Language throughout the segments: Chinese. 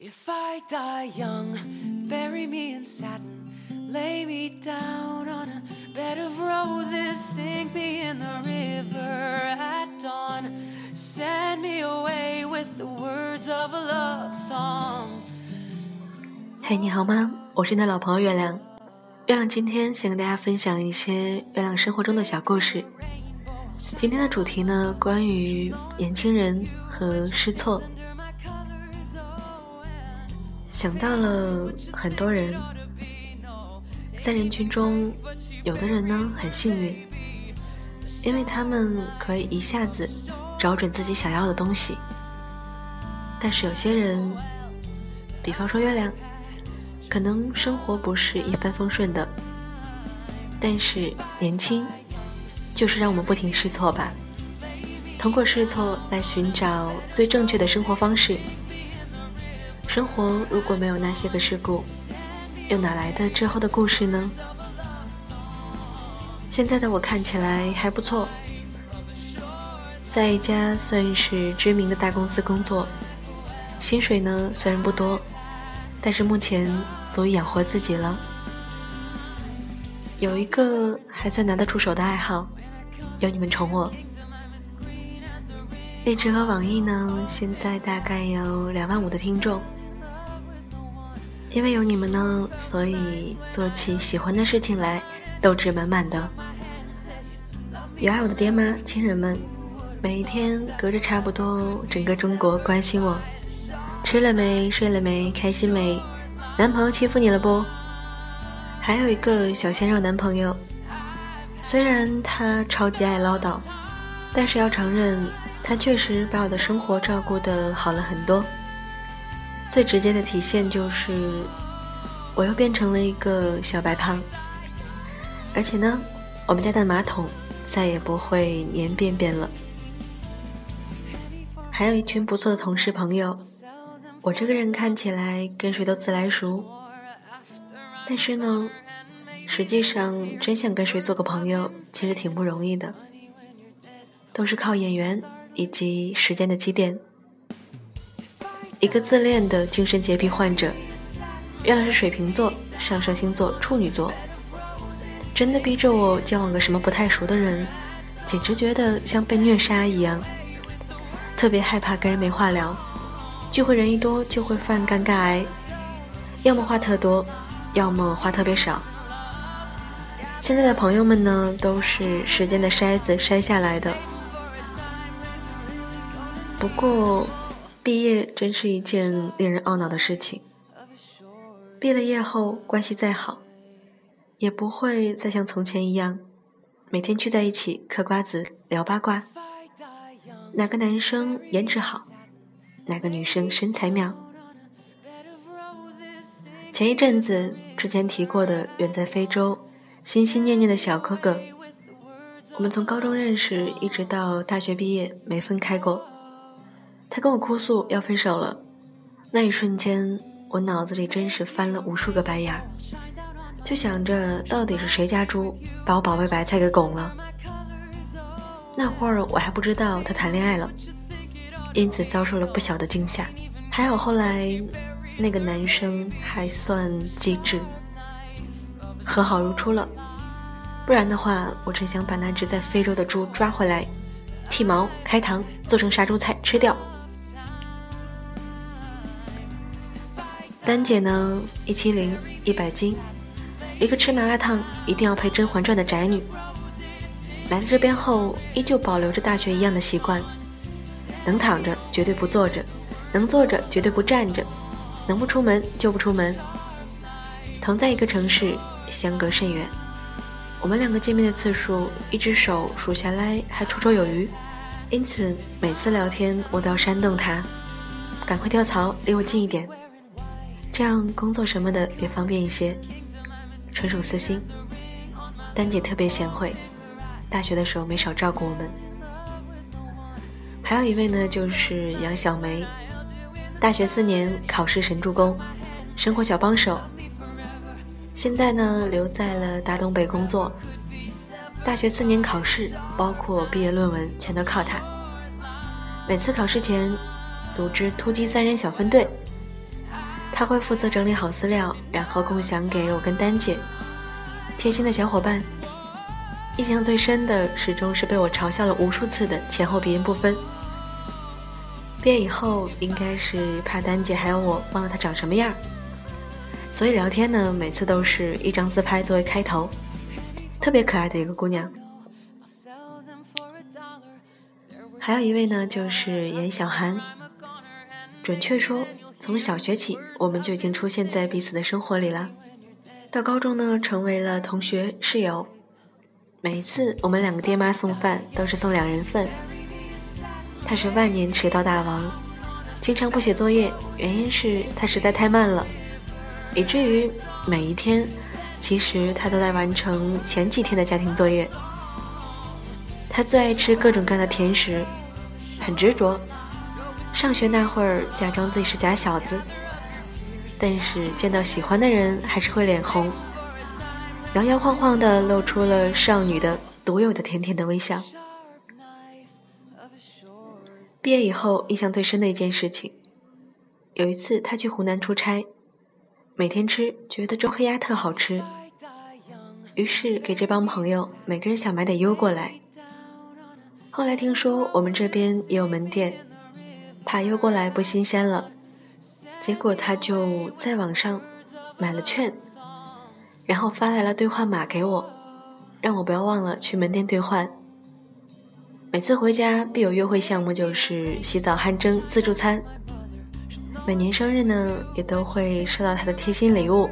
If I die young, bury me in satin, lay me down on a bed of roses, sink me in the river at dawn, send me away with the words of a love song. 嘿，你好吗？我是你的老朋友月亮。月亮今天想跟大家分享一些月亮生活中的小故事。今天的主题呢，关于年轻人和试错。想到了很多人，在人群中，有的人呢很幸运，因为他们可以一下子找准自己想要的东西。但是有些人，比方说月亮，可能生活不是一帆风顺的。但是年轻，就是让我们不停试错吧，通过试错来寻找最正确的生活方式。生活如果没有那些个事故，又哪来的之后的故事呢？现在的我看起来还不错，在一家算是知名的大公司工作，薪水呢虽然不多，但是目前足以养活自己了。有一个还算拿得出手的爱好，有你们宠我。荔枝和网易呢，现在大概有两万五的听众。因为有你们呢，所以做起喜欢的事情来，斗志满满的。有爱我的爹妈、亲人们，每一天隔着差不多整个中国关心我：吃了没？睡了没？开心没？男朋友欺负你了不？还有一个小鲜肉男朋友，虽然他超级爱唠叨，但是要承认，他确实把我的生活照顾得好了很多。最直接的体现就是，我又变成了一个小白胖。而且呢，我们家的马桶再也不会粘便便了。还有一群不错的同事朋友，我这个人看起来跟谁都自来熟，但是呢，实际上真想跟谁做个朋友，其实挺不容易的，都是靠眼缘以及时间的积淀。一个自恋的精神洁癖患者，原来是水瓶座，上升星座处女座。真的逼着我交往个什么不太熟的人，简直觉得像被虐杀一样。特别害怕跟人没话聊，聚会人一多就会犯尴尬癌，要么话特多，要么话特别少。现在的朋友们呢，都是时间的筛子筛下来的。不过。毕业真是一件令人懊恼的事情。毕了业后，关系再好，也不会再像从前一样，每天聚在一起嗑瓜子、聊八卦。哪个男生颜值好，哪个女生身材妙。前一阵子之前提过的远在非洲、心心念念的小哥哥，我们从高中认识，一直到大学毕业，没分开过。他跟我哭诉要分手了，那一瞬间，我脑子里真是翻了无数个白眼儿，就想着到底是谁家猪把我宝贝白菜给拱了。那会儿我还不知道他谈恋爱了，因此遭受了不小的惊吓。还好后来那个男生还算机智，和好如初了。不然的话，我真想把那只在非洲的猪抓回来，剃毛、开膛，做成杀猪菜吃掉。丹姐呢，一七零，一百斤，一个吃麻辣烫一定要配《甄嬛传》的宅女。来了这边后，依旧保留着大学一样的习惯，能躺着绝对不坐着，能坐着绝对不站着，能不出门就不出门。同在一个城市，相隔甚远，我们两个见面的次数，一只手数下来还绰绰有余。因此，每次聊天我都要煽动他，赶快跳槽，离我近一点。这样工作什么的也方便一些，纯属私心。丹姐特别贤惠，大学的时候没少照顾我们。还有一位呢，就是杨小梅，大学四年考试神助攻，生活小帮手。现在呢，留在了大东北工作。大学四年考试，包括毕业论文，全都靠她。每次考试前，组织突击三人小分队。他会负责整理好资料，然后共享给我跟丹姐。贴心的小伙伴。印象最深的，始终是被我嘲笑了无数次的前后鼻音不分。毕业以后，应该是怕丹姐还有我忘了她长什么样所以聊天呢，每次都是一张自拍作为开头，特别可爱的一个姑娘。还有一位呢，就是严小涵。准确说，从小学起，我们就已经出现在彼此的生活里了。到高中呢，成为了同学室友。每一次我们两个爹妈送饭都是送两人份。他是万年迟到大王，经常不写作业，原因是他实在太慢了，以至于每一天，其实他都在完成前几天的家庭作业。他最爱吃各种各样的甜食，很执着。上学那会儿假装自己是假小子，但是见到喜欢的人还是会脸红。摇摇晃晃的露出了少女的独有的甜甜的微笑。毕业以后，印象最深的一件事情，有一次他去湖南出差，每天吃觉得周黑鸭特好吃，于是给这帮朋友每个人想买点邮过来。后来听说我们这边也有门店，怕邮过来不新鲜了，结果他就在网上买了券。然后发来了兑换码给我，让我不要忘了去门店兑换。每次回家必有约会项目，就是洗澡汗蒸自助餐。每年生日呢，也都会收到他的贴心礼物，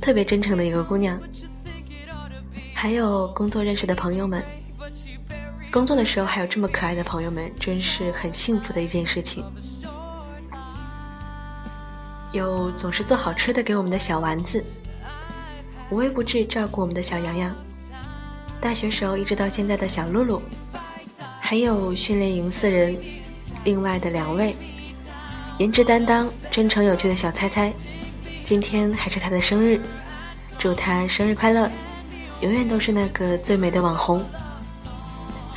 特别真诚的一个姑娘。还有工作认识的朋友们，工作的时候还有这么可爱的朋友们，真是很幸福的一件事情。有总是做好吃的给我们的小丸子。无微不至照顾我们的小洋洋，大学时候一直到现在的小露露，还有训练营四人，另外的两位，颜值担当、真诚有趣的小猜猜，今天还是他的生日，祝他生日快乐，永远都是那个最美的网红。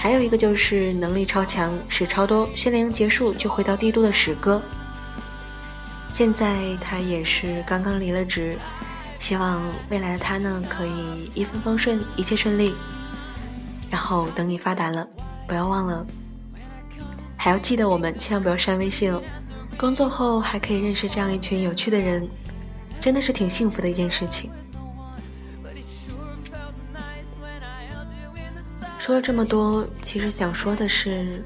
还有一个就是能力超强、事超多，训练营结束就回到帝都的史哥，现在他也是刚刚离了职。希望未来的他呢，可以一帆风顺，一切顺利。然后等你发达了，不要忘了，还要记得我们，千万不要删微信哦。工作后还可以认识这样一群有趣的人，真的是挺幸福的一件事情。说了这么多，其实想说的是，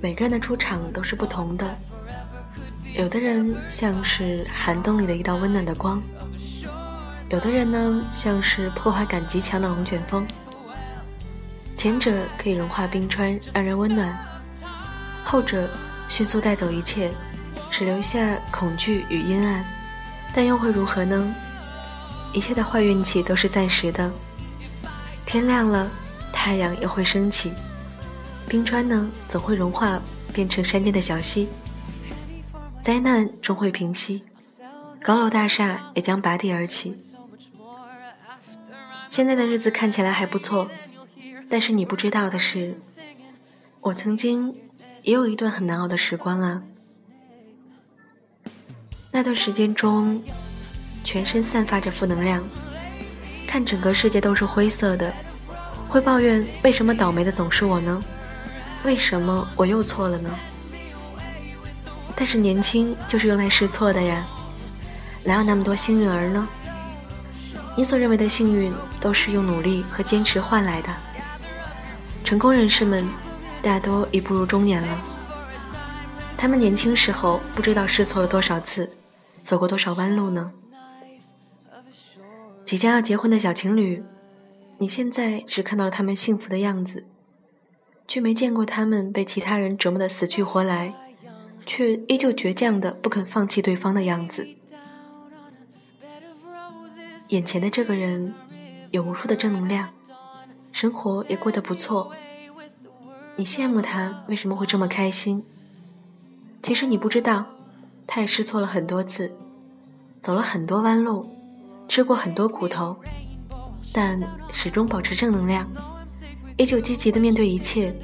每个人的出场都是不同的。有的人像是寒冬里的一道温暖的光，有的人呢像是破坏感极强的龙卷风。前者可以融化冰川，让人温暖；后者迅速带走一切，只留下恐惧与阴暗。但又会如何呢？一切的坏运气都是暂时的。天亮了，太阳又会升起，冰川呢总会融化，变成山间的小溪。灾难终会平息，高楼大厦也将拔地而起。现在的日子看起来还不错，但是你不知道的是，我曾经也有一段很难熬的时光啊。那段时间中，全身散发着负能量，看整个世界都是灰色的，会抱怨为什么倒霉的总是我呢？为什么我又错了呢？但是年轻就是用来试错的呀，哪有那么多幸运儿呢？你所认为的幸运，都是用努力和坚持换来的。成功人士们，大多已步入中年了。他们年轻时候不知道试错了多少次，走过多少弯路呢？即将要结婚的小情侣，你现在只看到了他们幸福的样子，却没见过他们被其他人折磨的死去活来。却依旧倔强的不肯放弃对方的样子。眼前的这个人有无数的正能量，生活也过得不错。你羡慕他为什么会这么开心？其实你不知道，他也试错了很多次，走了很多弯路，吃过很多苦头，但始终保持正能量，依旧积极的面对一切。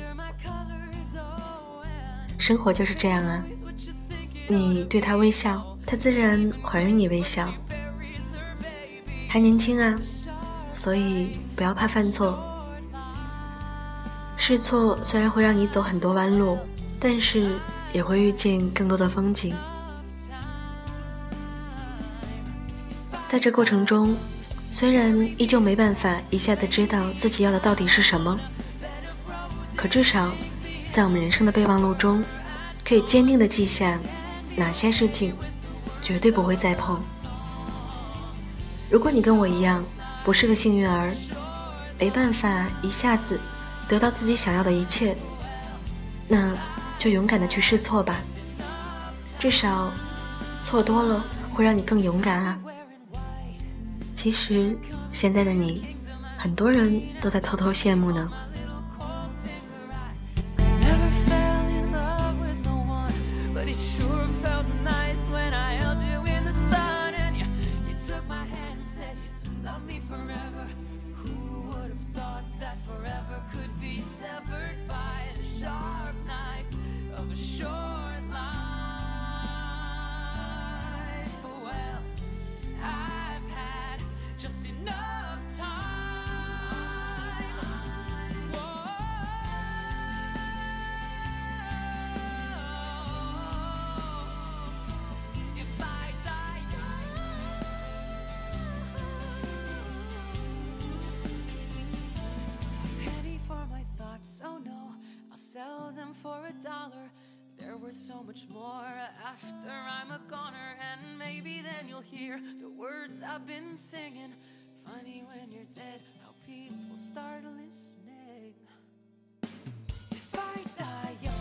生活就是这样啊，你对他微笑，他自然还你微笑。还年轻啊，所以不要怕犯错。试错虽然会让你走很多弯路，但是也会遇见更多的风景。在这过程中，虽然依旧没办法一下子知道自己要的到底是什么，可至少在我们人生的备忘录中，可以坚定的记下哪些事情绝对不会再碰。如果你跟我一样不是个幸运儿，没办法一下子得到自己想要的一切，那就勇敢的去试错吧。至少错多了会让你更勇敢啊。其实现在的你，很多人都在偷偷羡慕呢。For a dollar. They're worth so much more after I'm a goner. And maybe then you'll hear the words I've been singing. Funny when you're dead, how people start listening. If I die young,